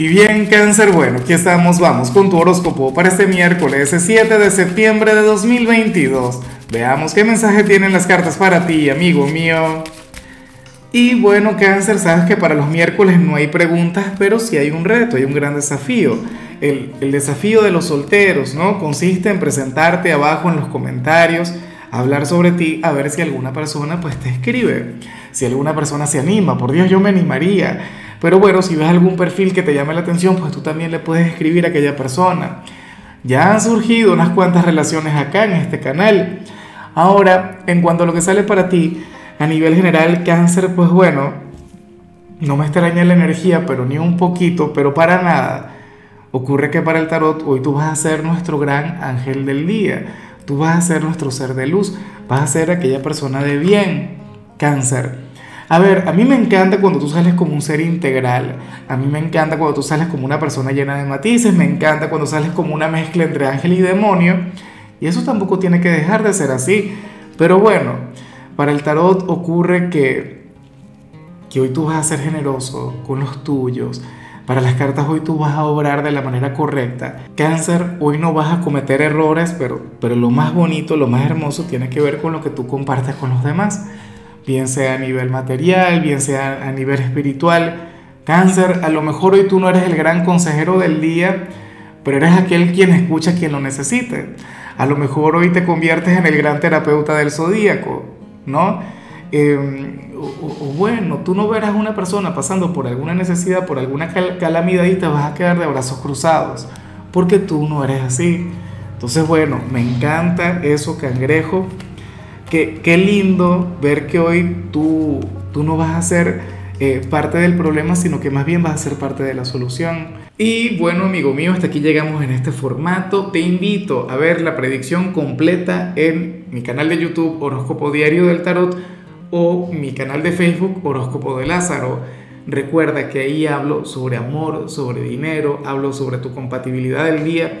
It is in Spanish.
Y bien, cáncer, bueno, aquí estamos, vamos con tu horóscopo para este miércoles 7 de septiembre de 2022. Veamos qué mensaje tienen las cartas para ti, amigo mío. Y bueno, cáncer, sabes que para los miércoles no hay preguntas, pero sí hay un reto, hay un gran desafío. El, el desafío de los solteros, ¿no? Consiste en presentarte abajo en los comentarios hablar sobre ti, a ver si alguna persona pues te escribe, si alguna persona se anima, por Dios yo me animaría, pero bueno, si ves algún perfil que te llame la atención, pues tú también le puedes escribir a aquella persona. Ya han surgido unas cuantas relaciones acá en este canal. Ahora, en cuanto a lo que sale para ti, a nivel general, cáncer, pues bueno, no me extraña la energía, pero ni un poquito, pero para nada. Ocurre que para el tarot hoy tú vas a ser nuestro gran ángel del día Tú vas a ser nuestro ser de luz, vas a ser aquella persona de bien, cáncer. A ver, a mí me encanta cuando tú sales como un ser integral, a mí me encanta cuando tú sales como una persona llena de matices, me encanta cuando sales como una mezcla entre ángel y demonio, y eso tampoco tiene que dejar de ser así. Pero bueno, para el tarot ocurre que, que hoy tú vas a ser generoso con los tuyos, para las cartas hoy tú vas a obrar de la manera correcta. Cáncer, hoy no vas a cometer errores, pero, pero lo más bonito, lo más hermoso tiene que ver con lo que tú compartes con los demás. Bien sea a nivel material, bien sea a nivel espiritual. Cáncer, a lo mejor hoy tú no eres el gran consejero del día, pero eres aquel quien escucha quien lo necesite. A lo mejor hoy te conviertes en el gran terapeuta del zodíaco, ¿no? Em, o, bueno, tú no verás una persona pasando por alguna necesidad, por alguna calamidad y te vas a quedar de brazos cruzados, porque tú no eres así. Entonces, bueno, me encanta eso, cangrejo. Qué, lindo ver que hoy tú, tú no vas a ser eh, parte del problema, sino que más bien vas a ser parte de la solución. Y bueno, amigo mío, hasta aquí llegamos en este formato. Te invito a ver la predicción completa en mi canal de YouTube Horóscopo Diario del Tarot o mi canal de Facebook Horóscopo de Lázaro. Recuerda que ahí hablo sobre amor, sobre dinero, hablo sobre tu compatibilidad del día.